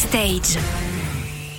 Backstage.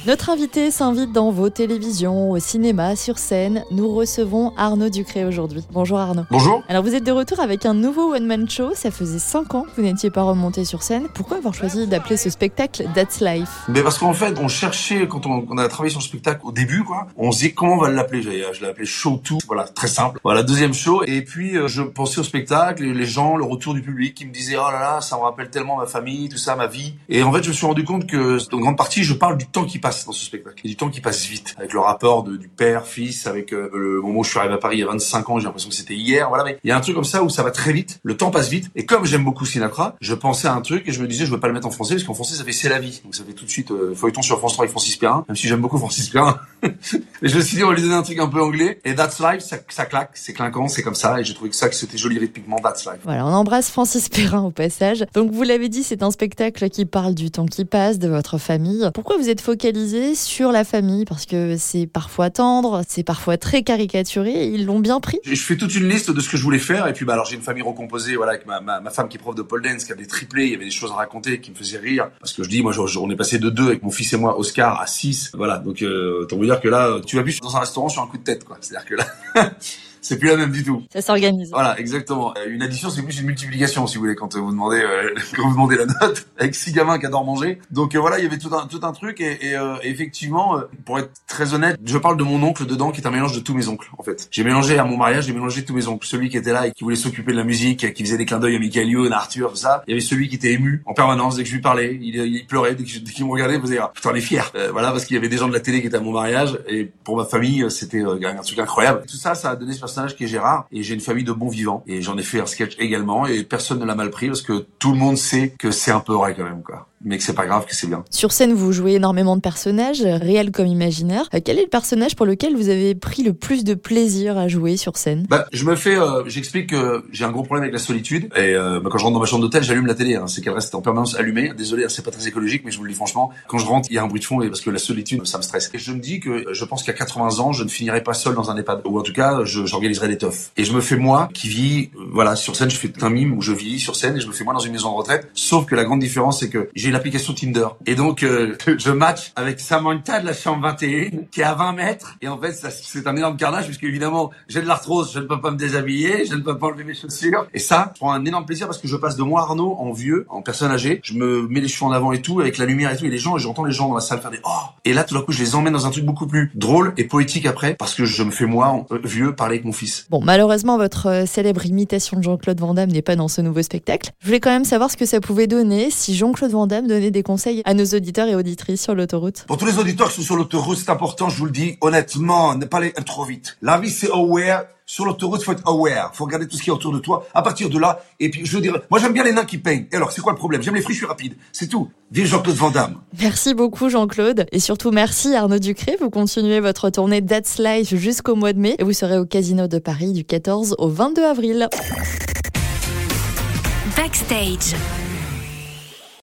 Notre invité s'invite dans vos télévisions, au cinéma, sur scène. Nous recevons Arnaud Ducré aujourd'hui. Bonjour Arnaud. Bonjour. Alors vous êtes de retour avec un nouveau one-man show. Ça faisait 5 ans que vous n'étiez pas remonté sur scène. Pourquoi avoir choisi d'appeler ce spectacle That's Life? Mais parce qu'en fait, on cherchait, quand on, on a travaillé sur le spectacle au début, quoi, on se dit comment on va l'appeler? Je l'ai appelé Show 2, voilà, très simple. Voilà, deuxième show. Et puis, euh, je pensais au spectacle, les gens, le retour du public qui me disaient, oh là là, ça me rappelle tellement ma famille, tout ça, ma vie. Et en fait, je me suis rendu compte que, en grande partie, je parle du temps qui passe dans ce spectacle du temps qui passe vite, avec le rapport du père, fils, avec euh, le moment où je suis arrivé à Paris il y a 25 ans, j'ai l'impression que c'était hier, voilà, mais il y a un truc comme ça où ça va très vite, le temps passe vite, et comme j'aime beaucoup Sinatra, je pensais à un truc et je me disais je veux pas le mettre en français parce qu'en français ça fait c'est la vie, donc ça fait tout de suite euh, feuilleton sur France 3 avec Francis Perrin, même si j'aime beaucoup Francis Perrin. mais je me suis dit on va lui donner un truc un peu anglais, et That's Life, ça, ça claque, c'est clinquant, c'est comme ça, et j'ai trouvé que ça que c'était joli rythmiquement That's Life. Voilà, on embrasse Francis Perrin au passage. Donc vous l'avez dit, c'est un spectacle qui parle du temps qui passe, de votre famille. Pourquoi vous êtes focalisé sur la famille Parce que c'est parfois tendre, c'est parfois très caricaturé. Ils l'ont bien pris. Je fais toute une liste de ce que je voulais faire et puis bah alors j'ai une famille recomposée voilà avec ma, ma, femme qui est prof de pole dance qui a des triplés, il y avait des choses à raconter qui me faisaient rire parce que je dis moi je, on est passé de deux avec mon fils et moi Oscar à six voilà donc euh, autant vous dire que là tu vas plus dans un restaurant sur un coup de tête quoi c'est-à-dire que là c'est plus la même du tout. Ça s'organise. Voilà, exactement. Euh, une addition, c'est plus une multiplication, si vous voulez, quand vous demandez euh, quand vous demandez la note avec six gamins qui adorent manger. Donc euh, voilà, il y avait tout un tout un truc et, et euh, effectivement, pour être très honnête, je parle de mon oncle dedans, qui est un mélange de tous mes oncles, en fait. J'ai mélangé à mon mariage, j'ai mélangé tous mes oncles. Celui qui était là et qui voulait s'occuper de la musique, qui faisait des clins d'œil à Michael Youn, à Arthur, tout ça. Il y avait celui qui était ému en permanence dès que je lui parlais. Il, il pleurait dès qu'il me regardait, il faisait ah, putain, on est fier. voilà, parce qu'il y avait des gens de la télé qui étaient à mon mariage et pour ma famille, c'était un truc incroyable. Tout ça, ça a donné ce qui est Gérard et j'ai une famille de bons vivants et j'en ai fait un sketch également et personne ne l'a mal pris parce que tout le monde sait que c'est un peu vrai quand même quoi mais que c'est pas grave, que c'est bien. Sur scène, vous jouez énormément de personnages, réels comme imaginaires. Euh, quel est le personnage pour lequel vous avez pris le plus de plaisir à jouer sur scène? Bah, je me fais, euh, j'explique que j'ai un gros problème avec la solitude et euh, bah, quand je rentre dans ma chambre d'hôtel, j'allume la télé. Hein. c'est qu'elle reste en permanence allumée. Désolé, hein, c'est pas très écologique, mais je vous le dis franchement, quand je rentre, il y a un bruit de fond et parce que la solitude, ça me stresse. Et je me dis que je pense qu'à 80 ans, je ne finirai pas seul dans un EHPAD ou en tout cas, j'organiserai des teufs. Et je me fais moi qui vis, euh, voilà, sur scène, je fais un mime où je vis sur scène et je me fais moi dans une maison de retraite. Sauf que la grande différence, c'est que j'ai l'application Tinder. Et donc, euh, je match avec Samantha de la chambre 21, qui est à 20 mètres. Et en fait, c'est un énorme carnage, puisque évidemment, j'ai de l'arthrose, je ne peux pas me déshabiller, je ne peux pas enlever mes chaussures. Et ça, je prends un énorme plaisir parce que je passe de moi, Arnaud, en vieux, en personne âgée. Je me mets les cheveux en avant et tout, avec la lumière et tout, et les gens, et j'entends les gens dans la salle faire des « Oh !» Et là, tout d'un coup, je les emmène dans un truc beaucoup plus drôle et poétique après, parce que je me fais moi, euh, vieux, parler avec mon fils. Bon, malheureusement, votre euh, célèbre imitation de Jean-Claude Van Damme n'est pas dans ce nouveau spectacle. Je voulais quand même savoir ce que ça pouvait donner si Jean-Claude Van Damme donnait des conseils à nos auditeurs et auditrices sur l'autoroute Pour tous les auditeurs qui sont sur l'autoroute, c'est important, je vous le dis honnêtement, ne pas aller trop vite. La vie, c'est aware. Sur l'autoroute, faut être aware. Faut regarder tout ce qui est autour de toi. À partir de là, et puis je veux dire, moi j'aime bien les nains qui peignent. Et alors, c'est quoi le problème? J'aime les friches, je suis rapide. C'est tout. Vive Jean-Claude Van Damme. Merci beaucoup Jean-Claude. Et surtout merci Arnaud Ducré. Vous continuez votre tournée That's Life jusqu'au mois de mai. Et vous serez au Casino de Paris du 14 au 22 avril. Backstage